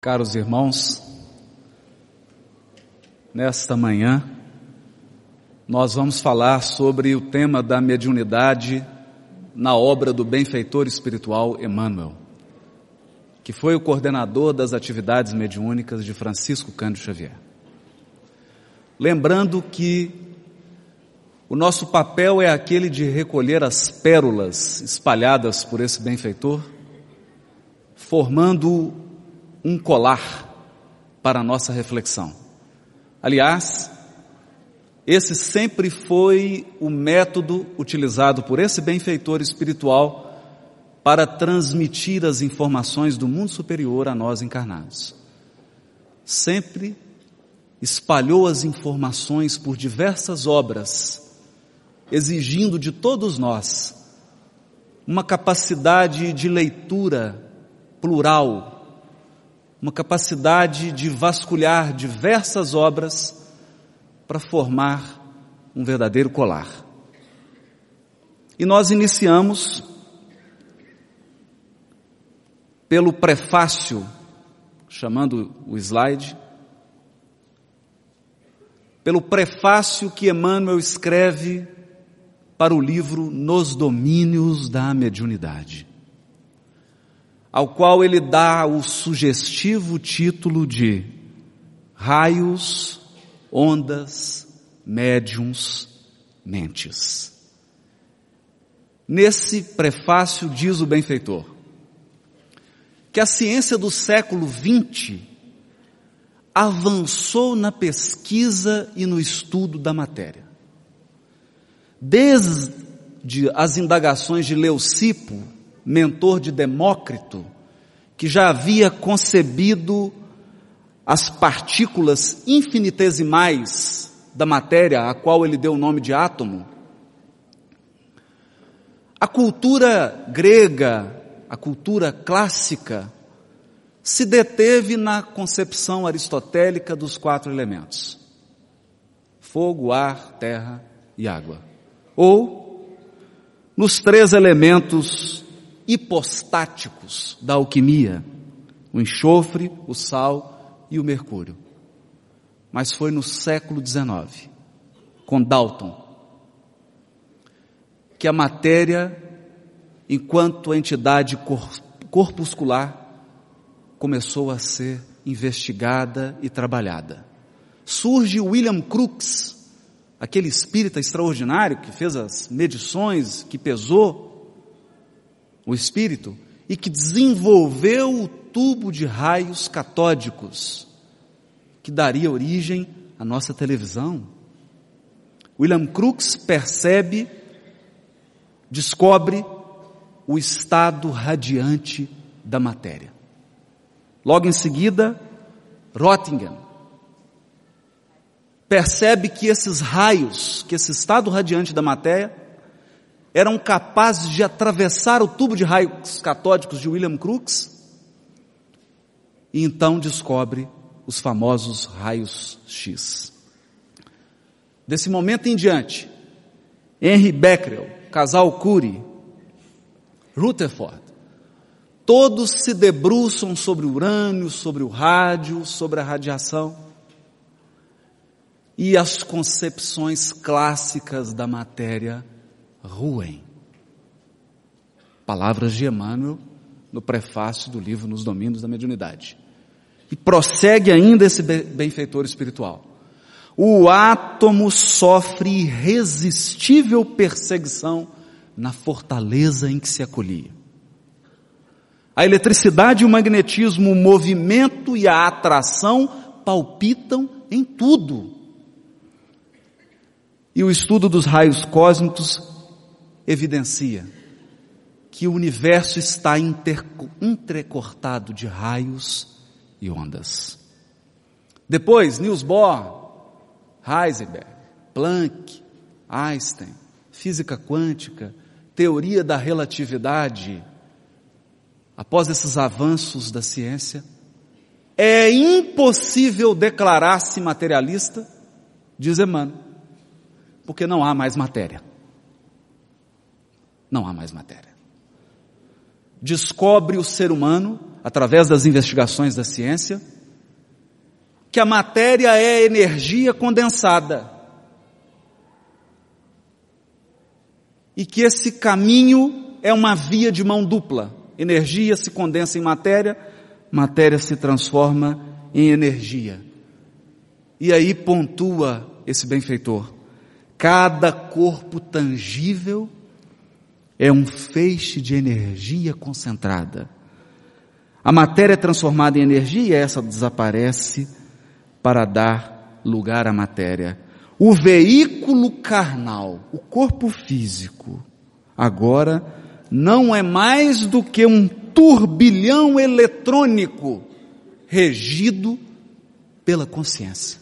Caros irmãos, nesta manhã nós vamos falar sobre o tema da mediunidade na obra do benfeitor espiritual Emmanuel, que foi o coordenador das atividades mediúnicas de Francisco Cândido Xavier. Lembrando que o nosso papel é aquele de recolher as pérolas espalhadas por esse benfeitor, formando um colar para a nossa reflexão. Aliás, esse sempre foi o método utilizado por esse benfeitor espiritual para transmitir as informações do mundo superior a nós encarnados. Sempre espalhou as informações por diversas obras, exigindo de todos nós uma capacidade de leitura plural, uma capacidade de vasculhar diversas obras para formar um verdadeiro colar. E nós iniciamos pelo prefácio, chamando o slide, pelo prefácio que Emmanuel escreve para o livro Nos Domínios da Mediunidade ao qual ele dá o sugestivo título de Raios, Ondas, Médiums, Mentes. Nesse prefácio diz o benfeitor que a ciência do século XX avançou na pesquisa e no estudo da matéria. Desde as indagações de Leucipo, mentor de Demócrito, que já havia concebido as partículas infinitesimais da matéria, a qual ele deu o nome de átomo. A cultura grega, a cultura clássica, se deteve na concepção aristotélica dos quatro elementos: fogo, ar, terra e água. Ou nos três elementos hipostáticos da alquimia, o enxofre, o sal e o mercúrio. Mas foi no século XIX, com Dalton, que a matéria, enquanto entidade corpuscular, começou a ser investigada e trabalhada. Surge William Crookes, aquele espírita extraordinário que fez as medições, que pesou o espírito, e que desenvolveu o tubo de raios catódicos, que daria origem à nossa televisão. William Crookes percebe, descobre o estado radiante da matéria. Logo em seguida, Rottingen percebe que esses raios, que esse estado radiante da matéria, eram capazes de atravessar o tubo de raios catódicos de William Crookes e então descobre os famosos raios X. Desse momento em diante, Henry Becquerel, casal Curie, Rutherford, todos se debruçam sobre o urânio, sobre o rádio, sobre a radiação e as concepções clássicas da matéria ruem. Palavras de Emmanuel no prefácio do livro Nos Domínios da Mediunidade. E prossegue ainda esse benfeitor espiritual. O átomo sofre irresistível perseguição na fortaleza em que se acolhia. A eletricidade e o magnetismo, o movimento e a atração palpitam em tudo. E o estudo dos raios cósmicos evidencia que o universo está entrecortado de raios e ondas. Depois, Niels Bohr, Heisenberg, Planck, Einstein, física quântica, teoria da relatividade, após esses avanços da ciência, é impossível declarar-se materialista, diz Emmanuel, porque não há mais matéria não há mais matéria. Descobre o ser humano, através das investigações da ciência, que a matéria é energia condensada. E que esse caminho é uma via de mão dupla. Energia se condensa em matéria, matéria se transforma em energia. E aí pontua esse benfeitor. Cada corpo tangível é um feixe de energia concentrada. A matéria é transformada em energia essa desaparece para dar lugar à matéria. O veículo carnal, o corpo físico, agora não é mais do que um turbilhão eletrônico regido pela consciência.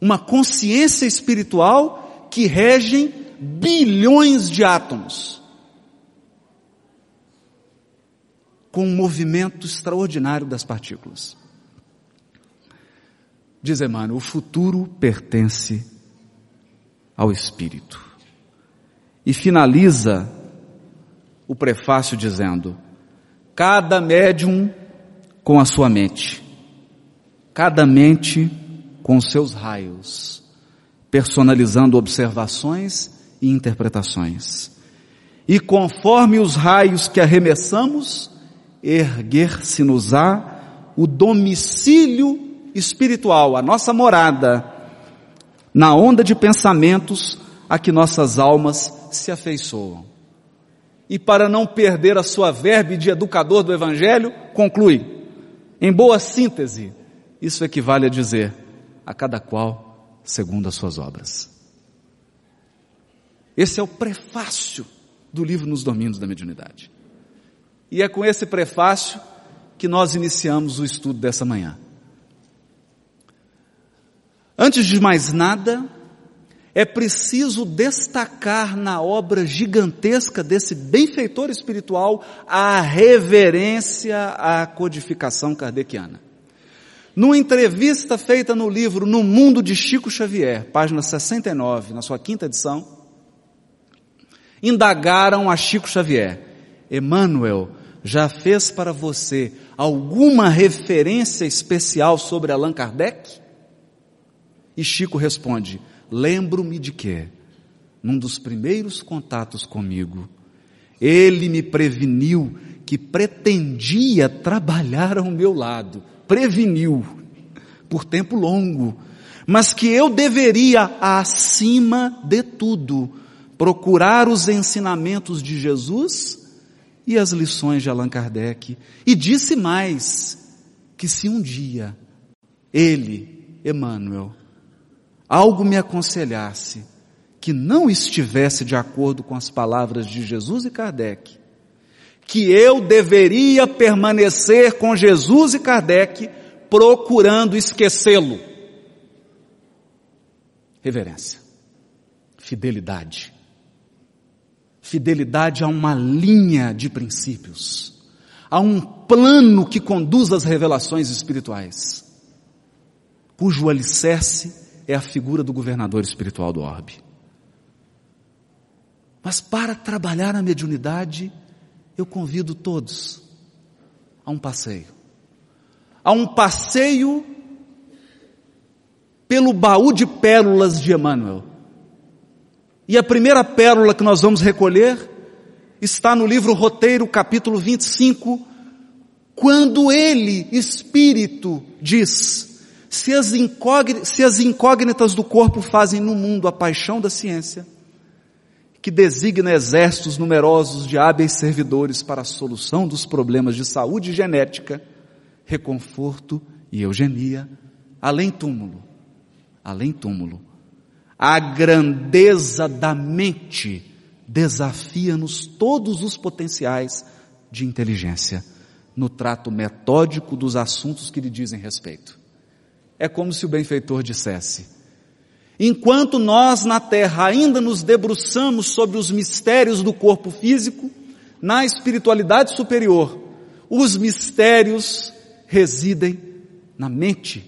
Uma consciência espiritual que regem bilhões de átomos. Com um movimento extraordinário das partículas. Diz Emmanuel, o futuro pertence ao Espírito. E finaliza o prefácio dizendo: cada médium com a sua mente, cada mente com seus raios, personalizando observações e interpretações. E conforme os raios que arremessamos, erguer-se-nos-á o domicílio espiritual, a nossa morada, na onda de pensamentos a que nossas almas se afeiçoam. E para não perder a sua verbe de educador do Evangelho, conclui, em boa síntese, isso equivale a dizer, a cada qual segundo as suas obras. Esse é o prefácio do livro Nos Domínios da Mediunidade. E é com esse prefácio que nós iniciamos o estudo dessa manhã. Antes de mais nada, é preciso destacar na obra gigantesca desse benfeitor espiritual a reverência à codificação kardeciana. Numa entrevista feita no livro No Mundo de Chico Xavier, página 69, na sua quinta edição, indagaram a Chico Xavier: Emmanuel já fez para você alguma referência especial sobre Allan Kardec? E Chico responde: Lembro-me de que, num dos primeiros contatos comigo, ele me preveniu que pretendia trabalhar ao meu lado. Preveniu, por tempo longo, mas que eu deveria, acima de tudo, procurar os ensinamentos de Jesus e as lições de Allan Kardec. E disse mais, que se um dia ele, Emmanuel, algo me aconselhasse que não estivesse de acordo com as palavras de Jesus e Kardec, que eu deveria permanecer com Jesus e Kardec procurando esquecê-lo. Reverência, fidelidade. Fidelidade a uma linha de princípios, a um plano que conduz às revelações espirituais, cujo alicerce é a figura do governador espiritual do orbe. Mas para trabalhar a mediunidade, eu convido todos a um passeio. A um passeio pelo baú de pérolas de Emmanuel. E a primeira pérola que nós vamos recolher está no livro Roteiro, capítulo 25, quando ele, Espírito, diz: se as, se as incógnitas do corpo fazem no mundo a paixão da ciência, que designa exércitos numerosos de hábeis servidores para a solução dos problemas de saúde genética, reconforto e eugenia, além túmulo, além túmulo, a grandeza da mente desafia-nos todos os potenciais de inteligência no trato metódico dos assuntos que lhe dizem respeito. É como se o benfeitor dissesse: Enquanto nós na terra ainda nos debruçamos sobre os mistérios do corpo físico, na espiritualidade superior, os mistérios residem na mente,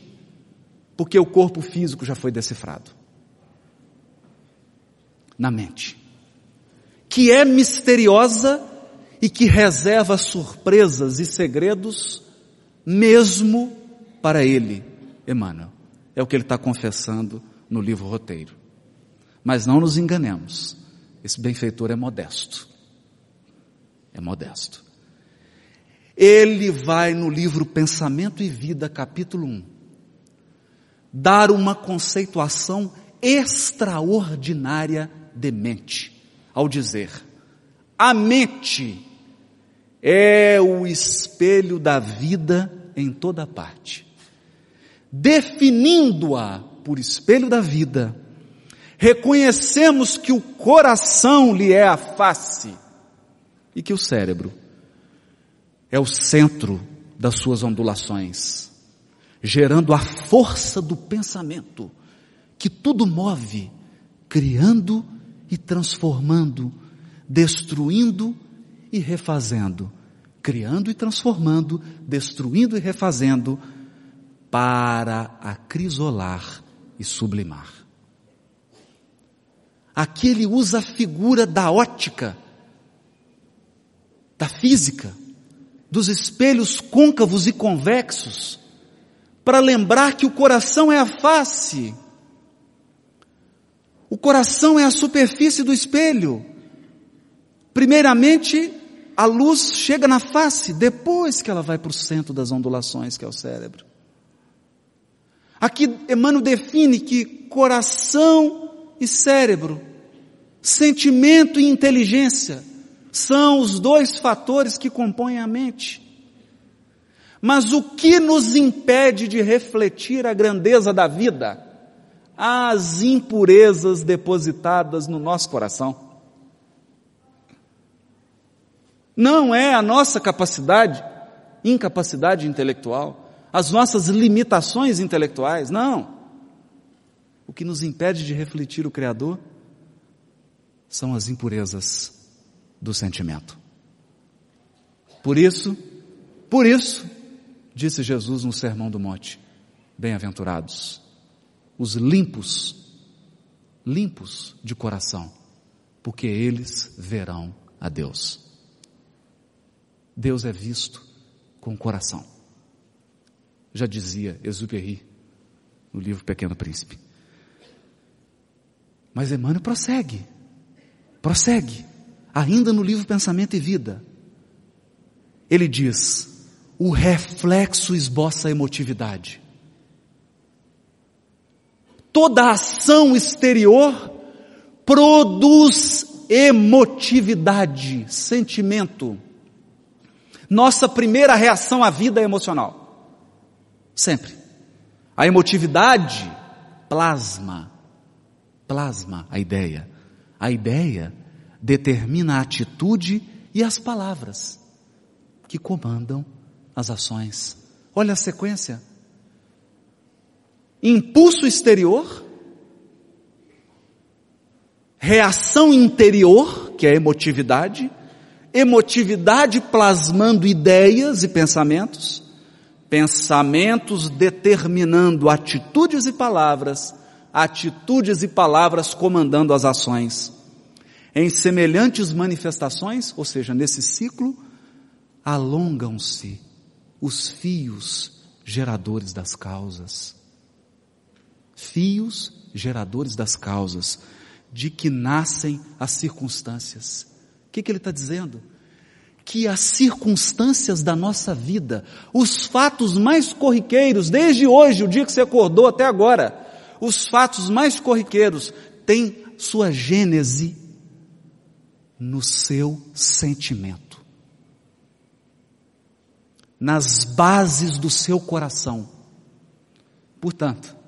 porque o corpo físico já foi decifrado. Na mente. Que é misteriosa e que reserva surpresas e segredos mesmo para ele, Emmanuel. É o que ele está confessando no livro roteiro. Mas não nos enganemos, esse benfeitor é modesto. É modesto. Ele vai no livro Pensamento e Vida, capítulo 1, dar uma conceituação extraordinária de mente, ao dizer: a mente é o espelho da vida em toda parte. Definindo-a por espelho da vida, reconhecemos que o coração lhe é a face e que o cérebro é o centro das suas ondulações, gerando a força do pensamento que tudo move, criando e transformando, destruindo e refazendo, criando e transformando, destruindo e refazendo, para acrisolar e sublimar. Aqui ele usa a figura da ótica, da física, dos espelhos côncavos e convexos, para lembrar que o coração é a face, o coração é a superfície do espelho. Primeiramente, a luz chega na face, depois que ela vai para o centro das ondulações, que é o cérebro. Aqui Emmanuel define que coração e cérebro, sentimento e inteligência, são os dois fatores que compõem a mente. Mas o que nos impede de refletir a grandeza da vida? As impurezas depositadas no nosso coração. Não é a nossa capacidade, incapacidade intelectual, as nossas limitações intelectuais, não. O que nos impede de refletir o Criador são as impurezas do sentimento. Por isso, por isso, disse Jesus no Sermão do Monte, bem-aventurados, os limpos, limpos de coração, porque eles verão a Deus. Deus é visto com o coração. Já dizia Exupéry no livro Pequeno Príncipe. Mas Emmanuel prossegue, prossegue ainda no livro Pensamento e Vida, ele diz: o reflexo esboça a emotividade. Toda ação exterior produz emotividade, sentimento. Nossa primeira reação à vida é emocional. Sempre. A emotividade plasma, plasma a ideia. A ideia determina a atitude e as palavras que comandam as ações. Olha a sequência. Impulso exterior, reação interior, que é emotividade, emotividade plasmando ideias e pensamentos, pensamentos determinando atitudes e palavras, atitudes e palavras comandando as ações. Em semelhantes manifestações, ou seja, nesse ciclo, alongam-se os fios geradores das causas. Fios geradores das causas, de que nascem as circunstâncias. O que, que ele está dizendo? Que as circunstâncias da nossa vida, os fatos mais corriqueiros, desde hoje, o dia que você acordou até agora, os fatos mais corriqueiros têm sua gênese no seu sentimento, nas bases do seu coração. Portanto,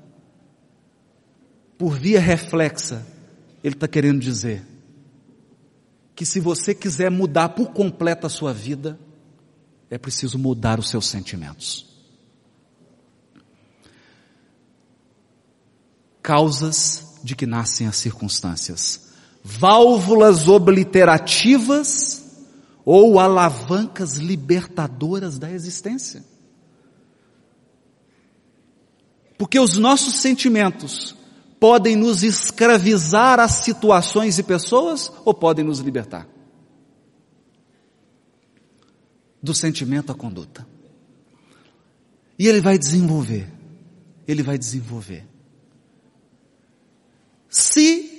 por via reflexa, ele está querendo dizer que se você quiser mudar por completo a sua vida, é preciso mudar os seus sentimentos. Causas de que nascem as circunstâncias válvulas obliterativas ou alavancas libertadoras da existência. Porque os nossos sentimentos podem nos escravizar a situações e pessoas ou podem nos libertar. do sentimento à conduta. E ele vai desenvolver. Ele vai desenvolver. Se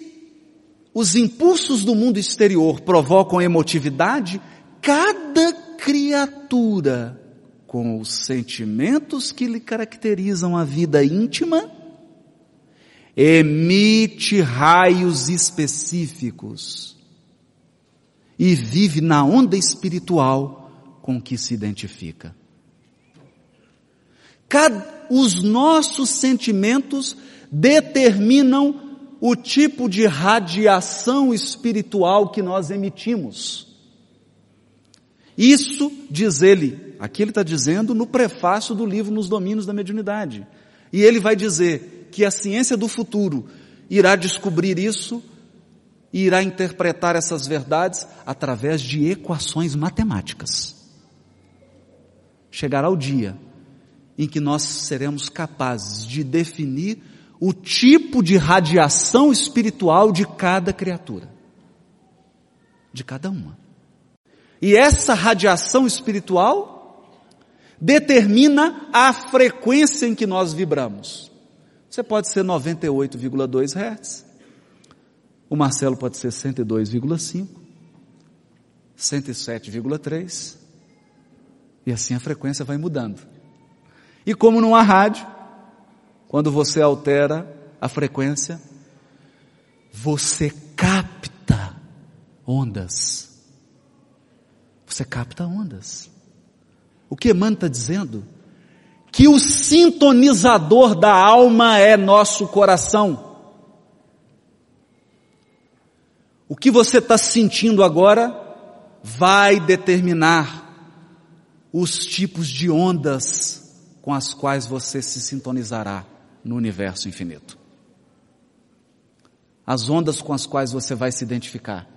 os impulsos do mundo exterior provocam emotividade, cada criatura com os sentimentos que lhe caracterizam a vida íntima emite raios específicos e vive na onda espiritual com que se identifica. Cada, os nossos sentimentos determinam o tipo de radiação espiritual que nós emitimos. Isso, diz ele, aqui ele está dizendo no prefácio do livro Nos Domínios da Mediunidade. E ele vai dizer que a ciência do futuro irá descobrir isso e irá interpretar essas verdades através de equações matemáticas. Chegará o dia em que nós seremos capazes de definir o tipo de radiação espiritual de cada criatura. De cada uma. E essa radiação espiritual determina a frequência em que nós vibramos. Você pode ser 98,2 Hz. O Marcelo pode ser 102,5, 107,3. E assim a frequência vai mudando. E como numa rádio, quando você altera a frequência, você capta ondas. Você capta ondas. O que Emmanuel está dizendo? Que o sintonizador da alma é nosso coração. O que você está sentindo agora vai determinar os tipos de ondas com as quais você se sintonizará no universo infinito. As ondas com as quais você vai se identificar.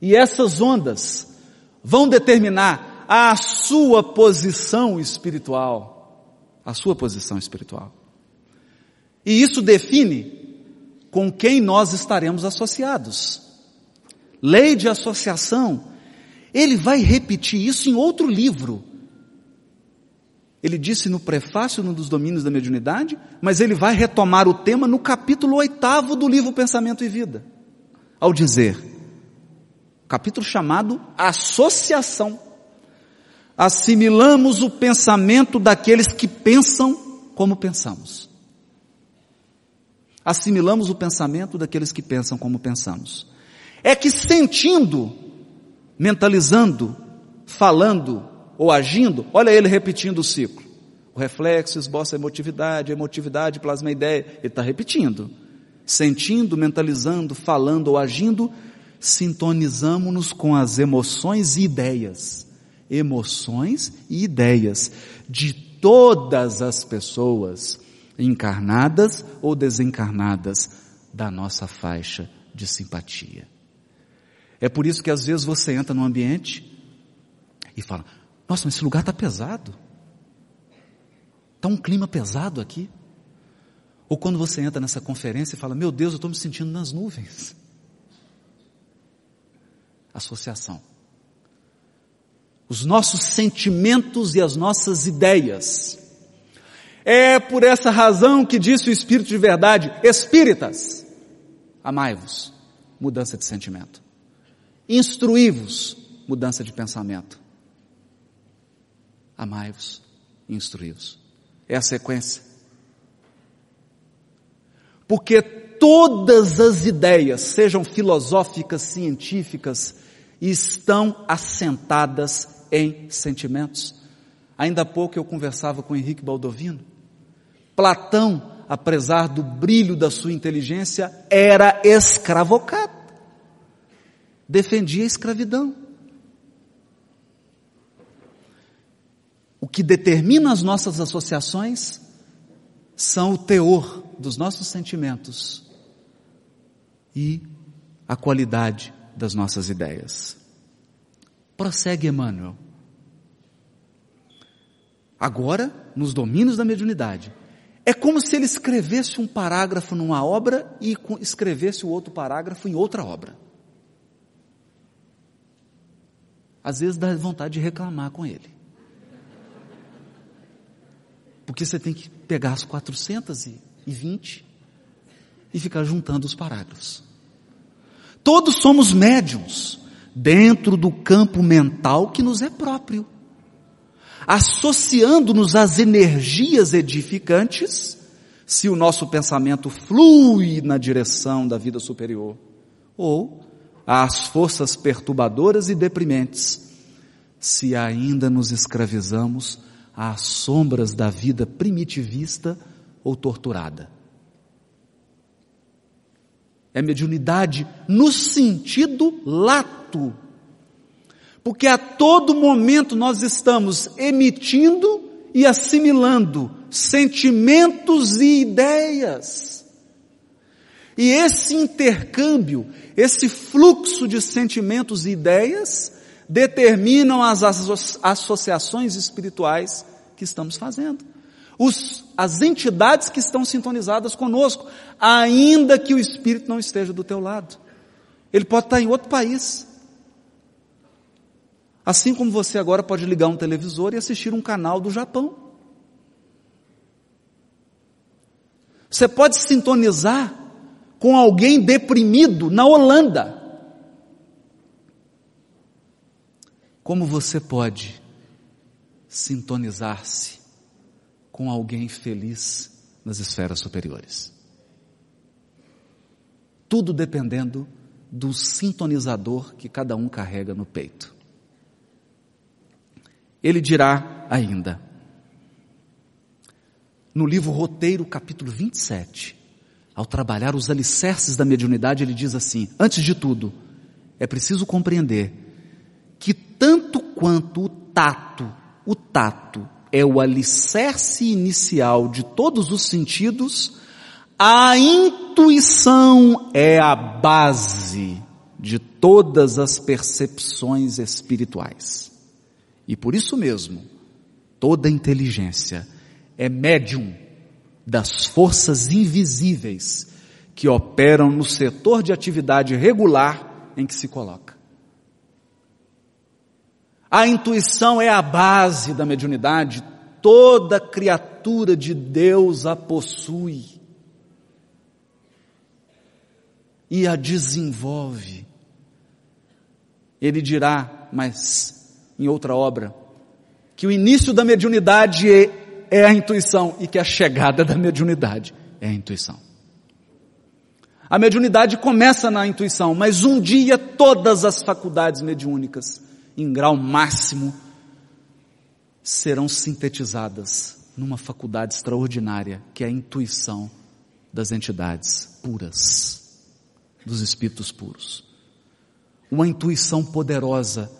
E essas ondas vão determinar a sua posição espiritual. A sua posição espiritual. E isso define com quem nós estaremos associados. Lei de associação. Ele vai repetir isso em outro livro. Ele disse no prefácio, num dos domínios da mediunidade, mas ele vai retomar o tema no capítulo oitavo do livro Pensamento e Vida. Ao dizer, capítulo chamado Associação. Assimilamos o pensamento daqueles que pensam como pensamos. Assimilamos o pensamento daqueles que pensam como pensamos. É que sentindo, mentalizando, falando, ou agindo, olha ele repetindo o ciclo. O reflexo esboça a emotividade, a emotividade plasma a ideia. Ele está repetindo. Sentindo, mentalizando, falando ou agindo, sintonizamos-nos com as emoções e ideias. Emoções e ideias de todas as pessoas, encarnadas ou desencarnadas, da nossa faixa de simpatia. É por isso que às vezes você entra num ambiente e fala, nossa, mas esse lugar está pesado. Está um clima pesado aqui. Ou quando você entra nessa conferência e fala, meu Deus, eu estou me sentindo nas nuvens. Associação. Os nossos sentimentos e as nossas ideias. É por essa razão que disse o Espírito de verdade, espíritas, amai-vos, mudança de sentimento. Instruí-vos, mudança de pensamento amai-vos instruí-vos. É a sequência. Porque todas as ideias, sejam filosóficas, científicas, estão assentadas em sentimentos. Ainda há pouco eu conversava com Henrique Baldovino. Platão, apesar do brilho da sua inteligência, era escravocado. Defendia a escravidão. O que determina as nossas associações são o teor dos nossos sentimentos e a qualidade das nossas ideias. Prossegue Emmanuel. Agora, nos domínios da mediunidade, é como se ele escrevesse um parágrafo numa obra e escrevesse o outro parágrafo em outra obra. Às vezes dá vontade de reclamar com ele. Porque você tem que pegar as 420 e ficar juntando os parágrafos. Todos somos médiums dentro do campo mental que nos é próprio, associando-nos às energias edificantes, se o nosso pensamento flui na direção da vida superior, ou às forças perturbadoras e deprimentes, se ainda nos escravizamos às sombras da vida primitivista ou torturada. É mediunidade no sentido lato. Porque a todo momento nós estamos emitindo e assimilando sentimentos e ideias. E esse intercâmbio, esse fluxo de sentimentos e ideias, determinam as associações espirituais que estamos fazendo os, as entidades que estão sintonizadas conosco, ainda que o Espírito não esteja do teu lado. Ele pode estar em outro país. Assim como você agora pode ligar um televisor e assistir um canal do Japão. Você pode sintonizar com alguém deprimido na Holanda. Como você pode sintonizar-se com alguém feliz nas esferas superiores. Tudo dependendo do sintonizador que cada um carrega no peito. Ele dirá ainda, no livro Roteiro, capítulo 27, ao trabalhar os alicerces da mediunidade, ele diz assim: antes de tudo, é preciso compreender que tanto quanto o tato, o tato é o alicerce inicial de todos os sentidos, a intuição é a base de todas as percepções espirituais. E por isso mesmo, toda inteligência é médium das forças invisíveis que operam no setor de atividade regular em que se coloca. A intuição é a base da mediunidade, toda criatura de Deus a possui e a desenvolve. Ele dirá, mas em outra obra, que o início da mediunidade é, é a intuição e que a chegada da mediunidade é a intuição. A mediunidade começa na intuição, mas um dia todas as faculdades mediúnicas em grau máximo, serão sintetizadas numa faculdade extraordinária, que é a intuição das entidades puras, dos espíritos puros. Uma intuição poderosa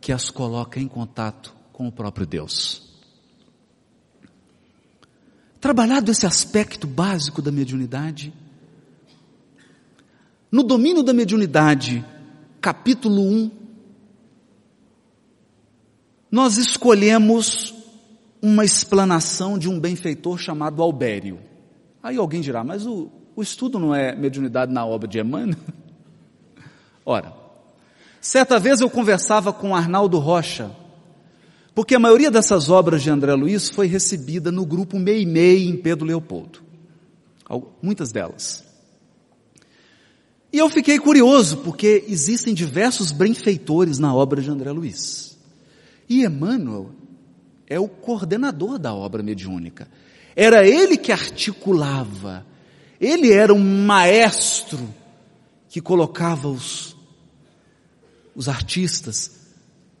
que as coloca em contato com o próprio Deus. Trabalhado esse aspecto básico da mediunidade, no domínio da mediunidade, capítulo 1, nós escolhemos uma explanação de um benfeitor chamado Albério. Aí alguém dirá, mas o, o estudo não é mediunidade na obra de Emmanuel? Ora, certa vez eu conversava com Arnaldo Rocha, porque a maioria dessas obras de André Luiz foi recebida no grupo Meimei em Pedro Leopoldo. Muitas delas. E eu fiquei curioso, porque existem diversos benfeitores na obra de André Luiz. E Emmanuel é o coordenador da obra mediúnica. Era ele que articulava. Ele era um maestro que colocava os, os artistas,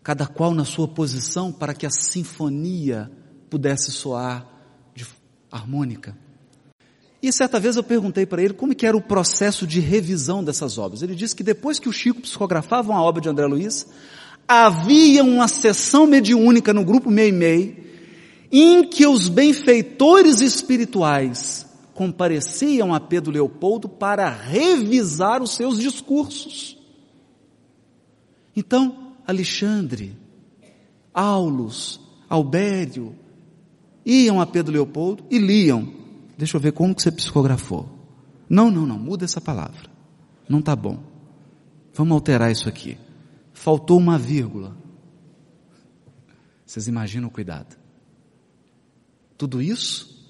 cada qual na sua posição, para que a sinfonia pudesse soar de harmônica. E certa vez eu perguntei para ele como que era o processo de revisão dessas obras. Ele disse que depois que o Chico psicografava uma obra de André Luiz, havia uma sessão mediúnica no grupo Meimei, em que os benfeitores espirituais compareciam a Pedro Leopoldo para revisar os seus discursos. Então, Alexandre, Aulus, Albério, iam a Pedro Leopoldo e liam. Deixa eu ver como que você psicografou. Não, não, não, muda essa palavra. Não está bom. Vamos alterar isso aqui faltou uma vírgula. Vocês imaginam o cuidado. Tudo isso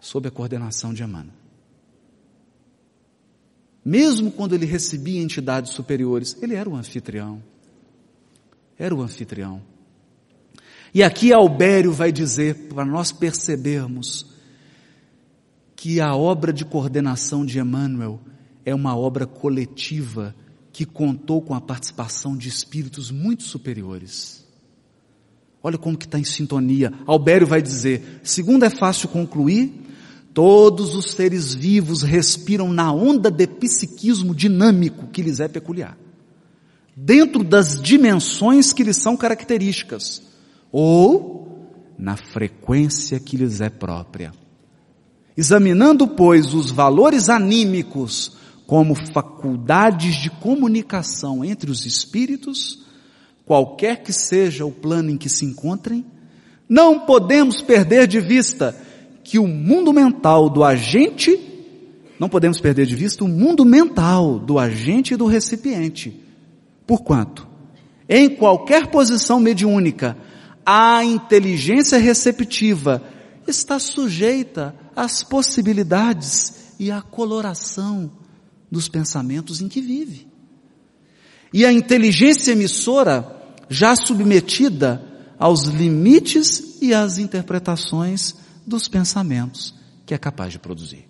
sob a coordenação de Emmanuel. Mesmo quando ele recebia entidades superiores, ele era o anfitrião. Era o anfitrião. E aqui Albério vai dizer, para nós percebermos, que a obra de coordenação de Emmanuel é uma obra coletiva que contou com a participação de espíritos muito superiores. Olha como que está em sintonia. Albério vai dizer, segundo é fácil concluir, todos os seres vivos respiram na onda de psiquismo dinâmico que lhes é peculiar. Dentro das dimensões que lhes são características ou na frequência que lhes é própria. Examinando, pois, os valores anímicos como faculdades de comunicação entre os espíritos, qualquer que seja o plano em que se encontrem, não podemos perder de vista que o mundo mental do agente, não podemos perder de vista o mundo mental do agente e do recipiente. Porquanto, em qualquer posição mediúnica, a inteligência receptiva está sujeita às possibilidades e à coloração dos pensamentos em que vive. E a inteligência emissora, já submetida aos limites e às interpretações dos pensamentos que é capaz de produzir.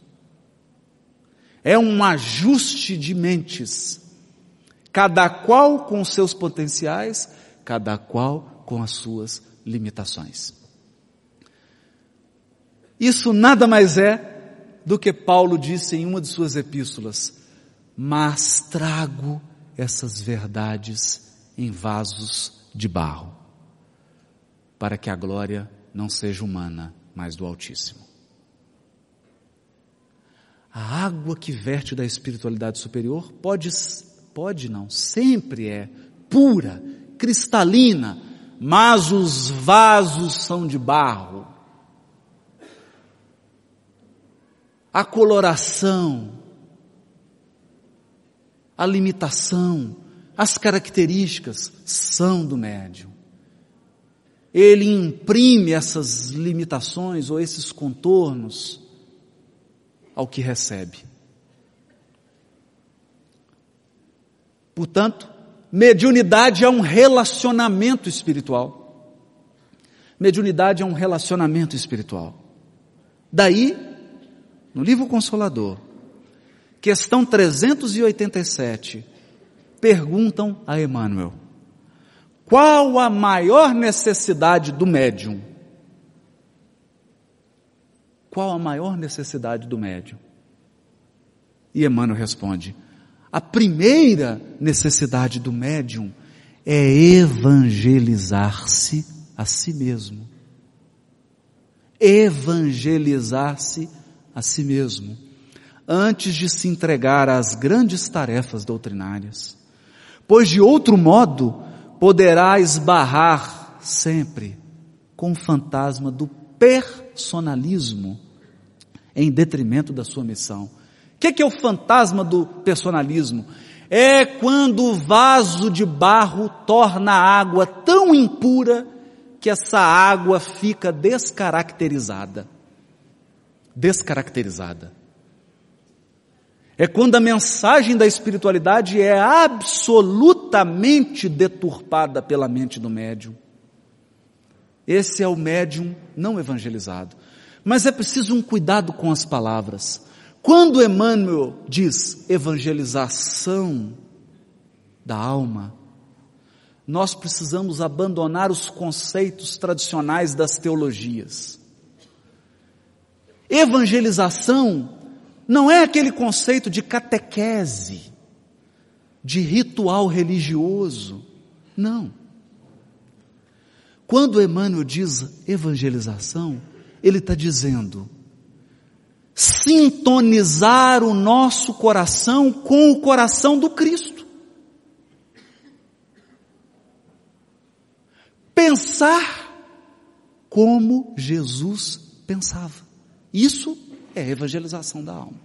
É um ajuste de mentes, cada qual com seus potenciais, cada qual com as suas limitações. Isso nada mais é do que Paulo disse em uma de suas epístolas, mas trago essas verdades em vasos de barro, para que a glória não seja humana, mas do Altíssimo. A água que verte da espiritualidade superior pode, pode não, sempre é pura, cristalina, mas os vasos são de barro. A coloração, a limitação, as características são do médium. Ele imprime essas limitações ou esses contornos ao que recebe. Portanto, Mediunidade é um relacionamento espiritual. Mediunidade é um relacionamento espiritual. Daí, no livro Consolador, questão 387, perguntam a Emmanuel: qual a maior necessidade do médium? Qual a maior necessidade do médium? E Emmanuel responde: a primeira necessidade do médium é evangelizar-se a si mesmo. Evangelizar-se a si mesmo, antes de se entregar às grandes tarefas doutrinárias. Pois de outro modo, poderá esbarrar sempre com o fantasma do personalismo em detrimento da sua missão que, que é o fantasma do personalismo? É quando o vaso de barro torna a água tão impura que essa água fica descaracterizada. Descaracterizada. É quando a mensagem da espiritualidade é absolutamente deturpada pela mente do médium. Esse é o médium não evangelizado. Mas é preciso um cuidado com as palavras. Quando Emmanuel diz evangelização da alma, nós precisamos abandonar os conceitos tradicionais das teologias. Evangelização não é aquele conceito de catequese, de ritual religioso. Não. Quando Emmanuel diz evangelização, ele está dizendo sintonizar o nosso coração com o coração do Cristo. Pensar como Jesus pensava. Isso é evangelização da alma.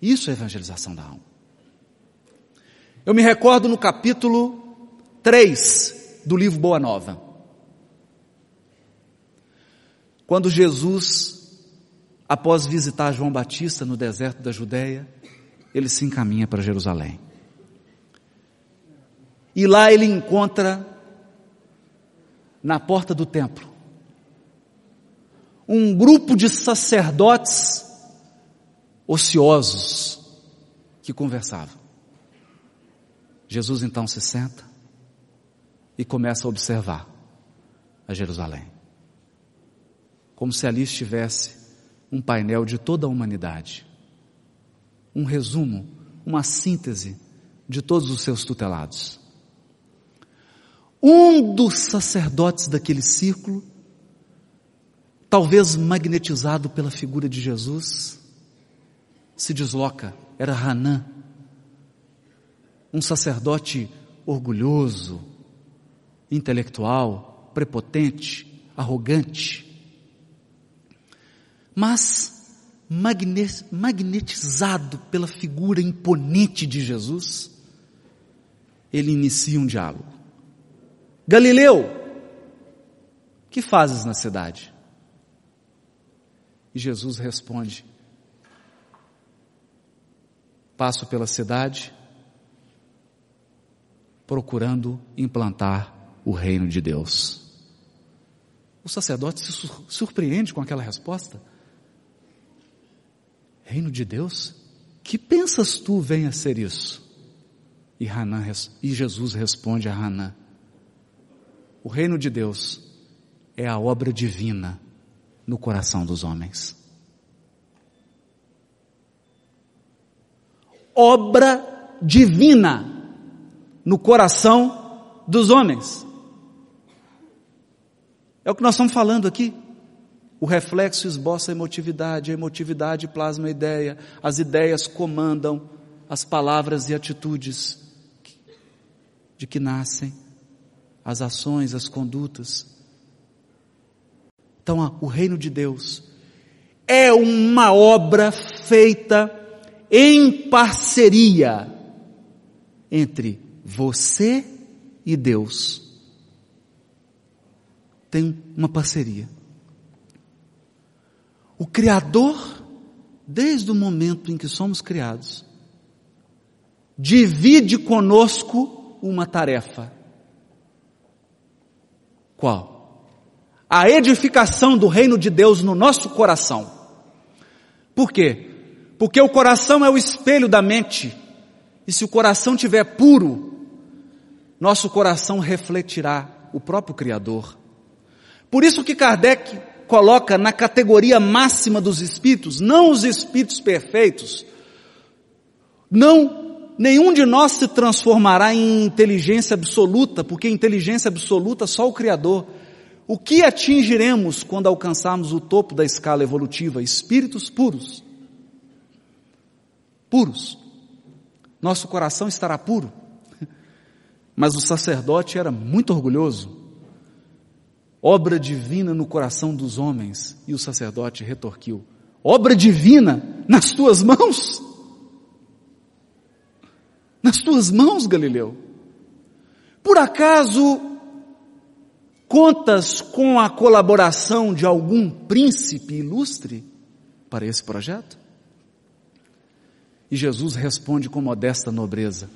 Isso é evangelização da alma. Eu me recordo no capítulo 3 do livro Boa Nova. Quando Jesus, após visitar João Batista no deserto da Judéia, ele se encaminha para Jerusalém. E lá ele encontra, na porta do templo, um grupo de sacerdotes ociosos que conversavam. Jesus então se senta e começa a observar a Jerusalém. Como se ali estivesse um painel de toda a humanidade. Um resumo, uma síntese de todos os seus tutelados. Um dos sacerdotes daquele círculo, talvez magnetizado pela figura de Jesus, se desloca, era Hanã, um sacerdote orgulhoso, intelectual, prepotente, arrogante, mas magnetizado pela figura imponente de Jesus, ele inicia um diálogo. Galileu, que fazes na cidade? E Jesus responde: Passo pela cidade procurando implantar o reino de Deus. O sacerdote se surpreende com aquela resposta. Reino de Deus? Que pensas tu venha ser isso? E, e Jesus responde a Hanã: O reino de Deus é a obra divina no coração dos homens. Obra divina no coração dos homens. É o que nós estamos falando aqui. O reflexo esboça a emotividade, a emotividade plasma a ideia, as ideias comandam as palavras e atitudes de que nascem as ações, as condutas. Então, o reino de Deus é uma obra feita em parceria entre você e Deus tem uma parceria. O Criador, desde o momento em que somos criados, divide conosco uma tarefa. Qual? A edificação do reino de Deus no nosso coração. Por quê? Porque o coração é o espelho da mente. E se o coração estiver puro, nosso coração refletirá o próprio Criador. Por isso que Kardec coloca na categoria máxima dos espíritos, não os espíritos perfeitos, não, nenhum de nós se transformará em inteligência absoluta, porque inteligência absoluta só o Criador. O que atingiremos quando alcançarmos o topo da escala evolutiva? Espíritos puros. Puros. Nosso coração estará puro. Mas o sacerdote era muito orgulhoso. Obra divina no coração dos homens. E o sacerdote retorquiu: Obra divina nas tuas mãos? Nas tuas mãos, Galileu? Por acaso contas com a colaboração de algum príncipe ilustre para esse projeto? E Jesus responde com modesta nobreza: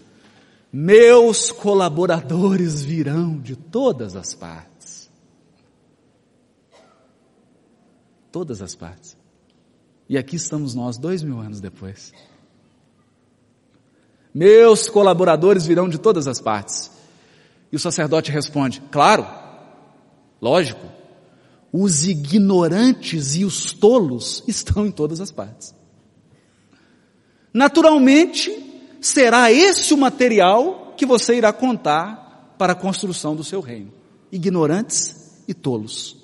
meus colaboradores virão de todas as partes. Todas as partes. E aqui estamos nós, dois mil anos depois. Meus colaboradores virão de todas as partes. E o sacerdote responde: Claro, lógico, os ignorantes e os tolos estão em todas as partes. Naturalmente, será esse o material que você irá contar para a construção do seu reino. Ignorantes e tolos.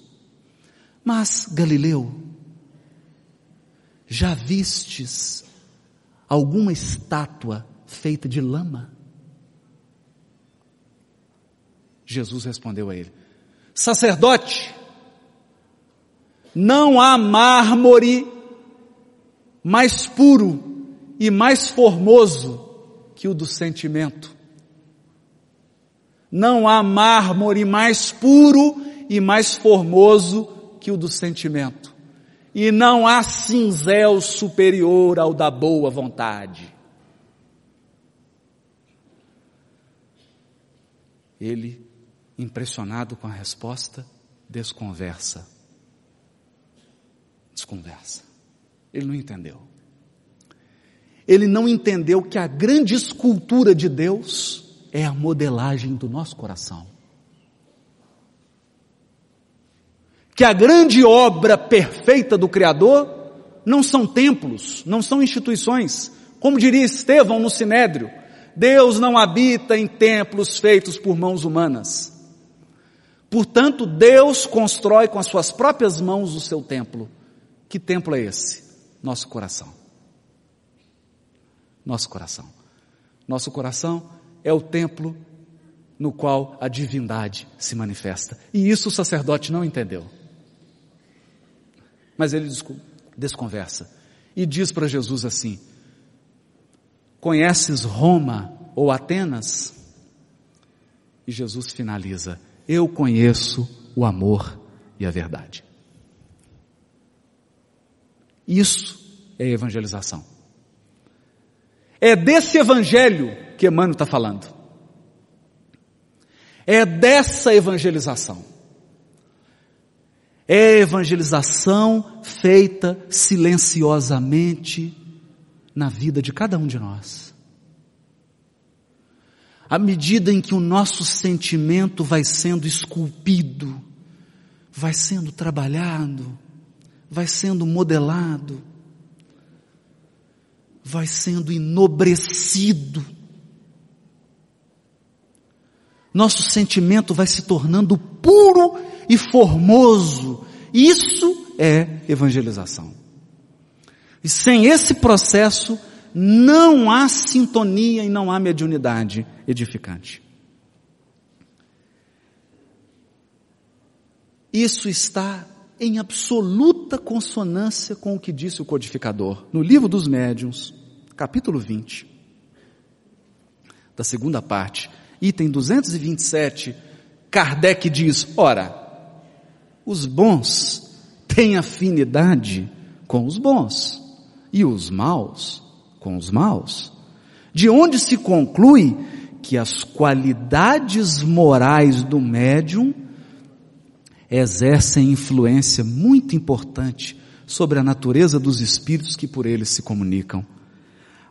Mas, Galileu, já vistes alguma estátua feita de lama? Jesus respondeu a ele: Sacerdote, não há mármore mais puro e mais formoso que o do sentimento. Não há mármore mais puro e mais formoso que o do sentimento. E não há cinzel superior ao da boa vontade. Ele, impressionado com a resposta, desconversa. Desconversa. Ele não entendeu. Ele não entendeu que a grande escultura de Deus é a modelagem do nosso coração. Que a grande obra perfeita do Criador não são templos, não são instituições. Como diria Estevão no Sinédrio, Deus não habita em templos feitos por mãos humanas. Portanto, Deus constrói com as suas próprias mãos o seu templo. Que templo é esse? Nosso coração. Nosso coração. Nosso coração é o templo no qual a divindade se manifesta. E isso o sacerdote não entendeu. Mas ele desconversa e diz para Jesus assim: Conheces Roma ou Atenas? E Jesus finaliza: Eu conheço o amor e a verdade. Isso é evangelização. É desse evangelho que Emmanuel está falando. É dessa evangelização. É evangelização feita silenciosamente na vida de cada um de nós. À medida em que o nosso sentimento vai sendo esculpido, vai sendo trabalhado, vai sendo modelado, vai sendo enobrecido. Nosso sentimento vai se tornando puro e formoso. Isso é evangelização. E sem esse processo, não há sintonia e não há mediunidade edificante. Isso está em absoluta consonância com o que disse o codificador. No livro dos médiuns, capítulo 20, da segunda parte, item 227, Kardec diz, ora, os bons têm afinidade com os bons e os maus com os maus. De onde se conclui que as qualidades morais do médium exercem influência muito importante sobre a natureza dos espíritos que por eles se comunicam.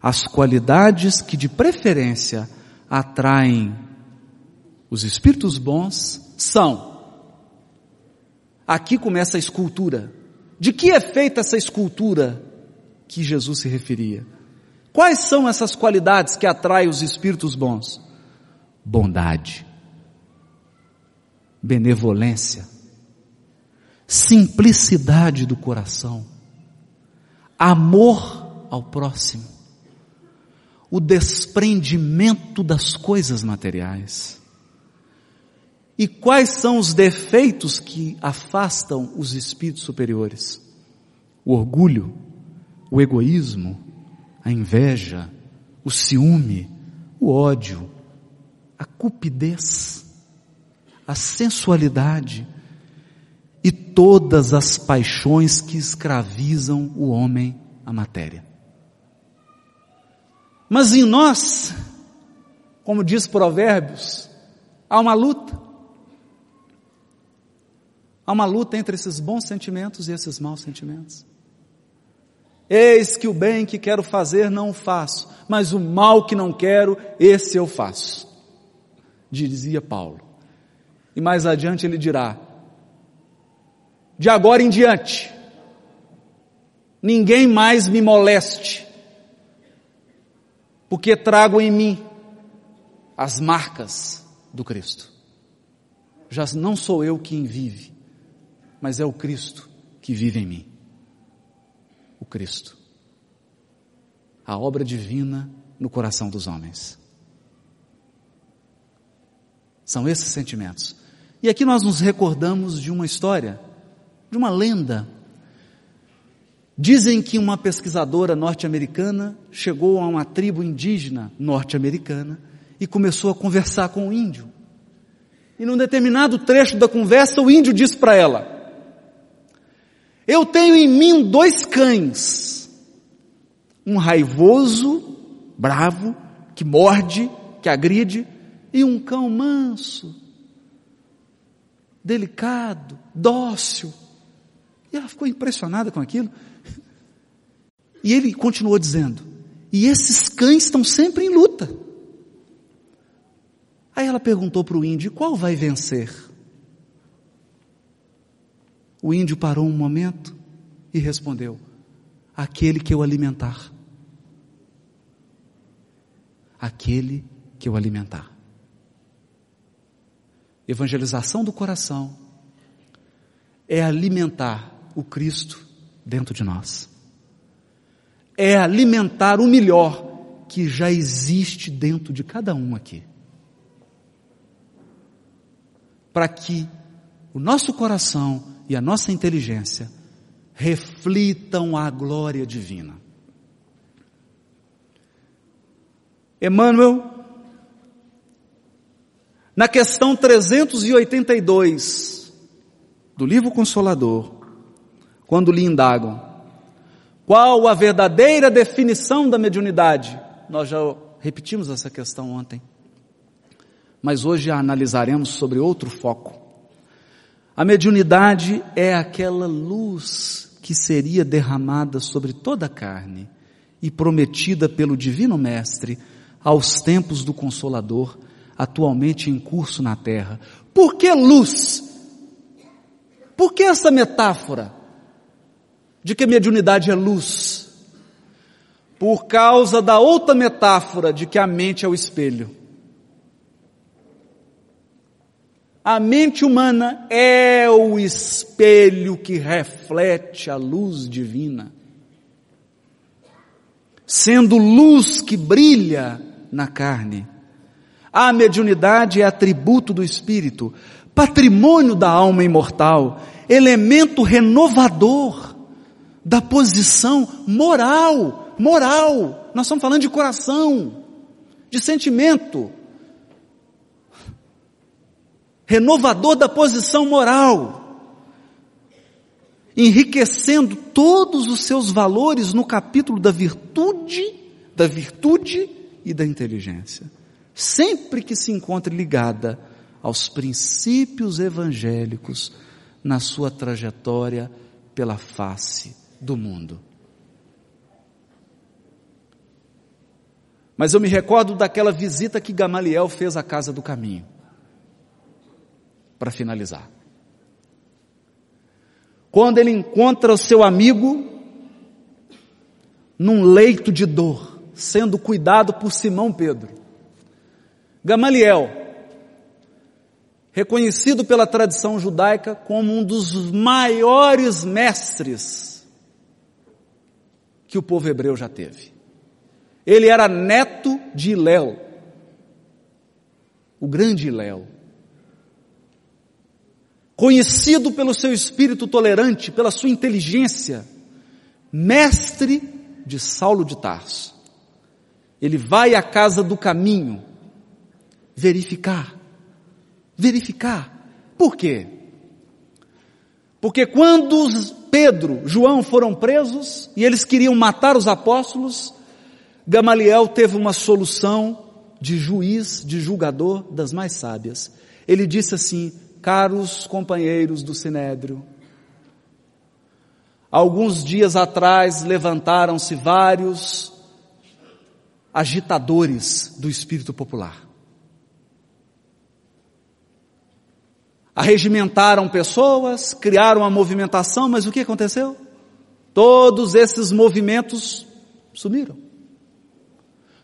As qualidades que de preferência atraem os espíritos bons são. Aqui começa a escultura. De que é feita essa escultura que Jesus se referia? Quais são essas qualidades que atraem os espíritos bons? Bondade, benevolência, simplicidade do coração, amor ao próximo, o desprendimento das coisas materiais. E quais são os defeitos que afastam os espíritos superiores? O orgulho, o egoísmo, a inveja, o ciúme, o ódio, a cupidez, a sensualidade e todas as paixões que escravizam o homem à matéria. Mas em nós, como diz Provérbios, há uma luta. Há uma luta entre esses bons sentimentos e esses maus sentimentos. Eis que o bem que quero fazer não faço, mas o mal que não quero, esse eu faço. Dizia Paulo. E mais adiante ele dirá: de agora em diante, ninguém mais me moleste, porque trago em mim as marcas do Cristo. Já não sou eu quem vive, mas é o Cristo que vive em mim Cristo. A obra divina no coração dos homens. São esses sentimentos. E aqui nós nos recordamos de uma história, de uma lenda. Dizem que uma pesquisadora norte-americana chegou a uma tribo indígena norte-americana e começou a conversar com o índio. E num determinado trecho da conversa, o índio disse para ela: Eu tenho em mim dois cães. Um raivoso, bravo, que morde, que agride, e um cão manso, delicado, dócil. E ela ficou impressionada com aquilo. E ele continuou dizendo: E esses cães estão sempre em luta. Aí ela perguntou para o índio: Qual vai vencer? O índio parou um momento e respondeu: Aquele que eu alimentar. Aquele que eu alimentar. Evangelização do coração é alimentar o Cristo dentro de nós. É alimentar o melhor que já existe dentro de cada um aqui. Para que o nosso coração e a nossa inteligência reflitam a glória divina. Emmanuel na questão 382 do livro Consolador, quando lhe indagam qual a verdadeira definição da mediunidade, nós já repetimos essa questão ontem, mas hoje a analisaremos sobre outro foco. A mediunidade é aquela luz que seria derramada sobre toda a carne e prometida pelo Divino Mestre aos tempos do Consolador atualmente em curso na terra. Por que luz? Por que essa metáfora de que a mediunidade é luz? Por causa da outra metáfora de que a mente é o espelho. A mente humana é o espelho que reflete a luz divina. Sendo luz que brilha na carne. A mediunidade é atributo do espírito, patrimônio da alma imortal, elemento renovador da posição moral, moral. Nós estamos falando de coração, de sentimento. Renovador da posição moral. Enriquecendo todos os seus valores no capítulo da virtude, da virtude e da inteligência sempre que se encontre ligada aos princípios evangélicos na sua trajetória pela face do mundo. Mas eu me recordo daquela visita que Gamaliel fez à casa do caminho. Para finalizar. Quando ele encontra o seu amigo num leito de dor, sendo cuidado por Simão Pedro. Gamaliel, reconhecido pela tradição judaica como um dos maiores mestres que o povo hebreu já teve. Ele era neto de Iléu, o grande Iléu. Conhecido pelo seu espírito tolerante, pela sua inteligência, mestre de Saulo de Tarso. Ele vai à casa do caminho, verificar. Verificar. Por quê? Porque quando Pedro, João foram presos e eles queriam matar os apóstolos, Gamaliel teve uma solução de juiz, de julgador das mais sábias. Ele disse assim: caros companheiros do Sinédrio, alguns dias atrás levantaram-se vários agitadores do espírito popular. arregimentaram pessoas, criaram uma movimentação, mas o que aconteceu? Todos esses movimentos sumiram.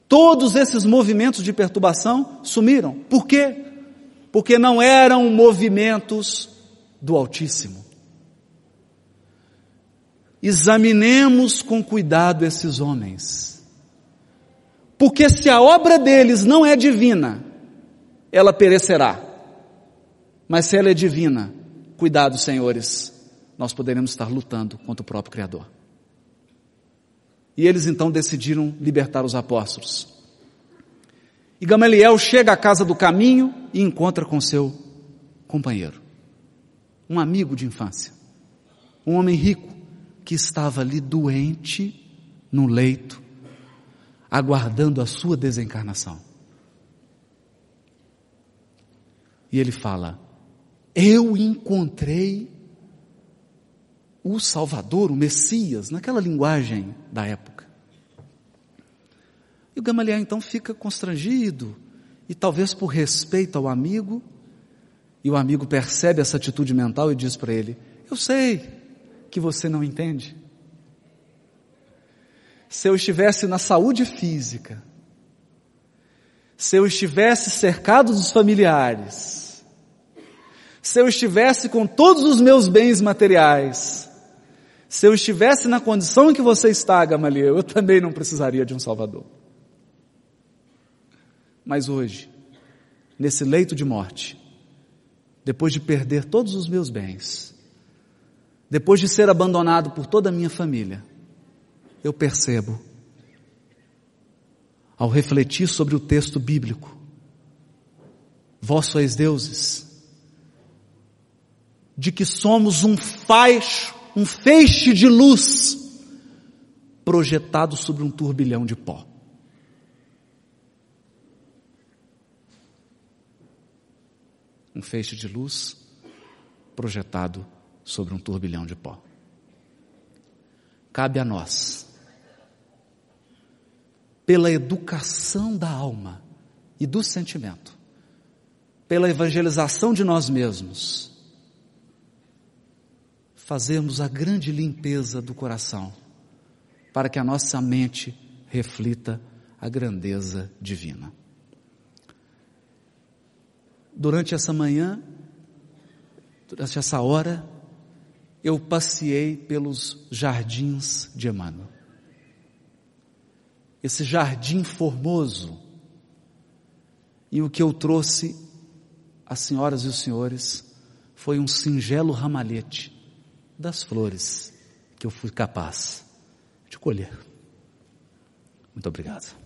Todos esses movimentos de perturbação sumiram. Por quê? Porque não eram movimentos do Altíssimo. Examinemos com cuidado esses homens. Porque se a obra deles não é divina, ela perecerá. Mas se ela é divina, cuidado, senhores, nós poderemos estar lutando contra o próprio Criador. E eles então decidiram libertar os apóstolos. E Gamaliel chega à casa do caminho e encontra com seu companheiro, um amigo de infância, um homem rico, que estava ali doente no leito, aguardando a sua desencarnação. E ele fala: Eu encontrei o Salvador, o Messias, naquela linguagem da época. E o Gamaliel então fica constrangido, e talvez por respeito ao amigo, e o amigo percebe essa atitude mental e diz para ele: Eu sei que você não entende. Se eu estivesse na saúde física, se eu estivesse cercado dos familiares, se eu estivesse com todos os meus bens materiais, se eu estivesse na condição em que você está, Gamaliel, eu também não precisaria de um Salvador. Mas hoje, nesse leito de morte, depois de perder todos os meus bens, depois de ser abandonado por toda a minha família, eu percebo, ao refletir sobre o texto bíblico, vós sois deuses, de que somos um faixo um feixe de luz projetado sobre um turbilhão de pó. Um feixe de luz projetado sobre um turbilhão de pó. Cabe a nós, pela educação da alma e do sentimento, pela evangelização de nós mesmos, fazermos a grande limpeza do coração, para que a nossa mente reflita a grandeza divina. Durante essa manhã, durante essa hora, eu passei pelos jardins de Emmanuel. Esse jardim formoso, e o que eu trouxe às senhoras e os senhores foi um singelo ramalhete das flores que eu fui capaz de colher. Muito obrigado.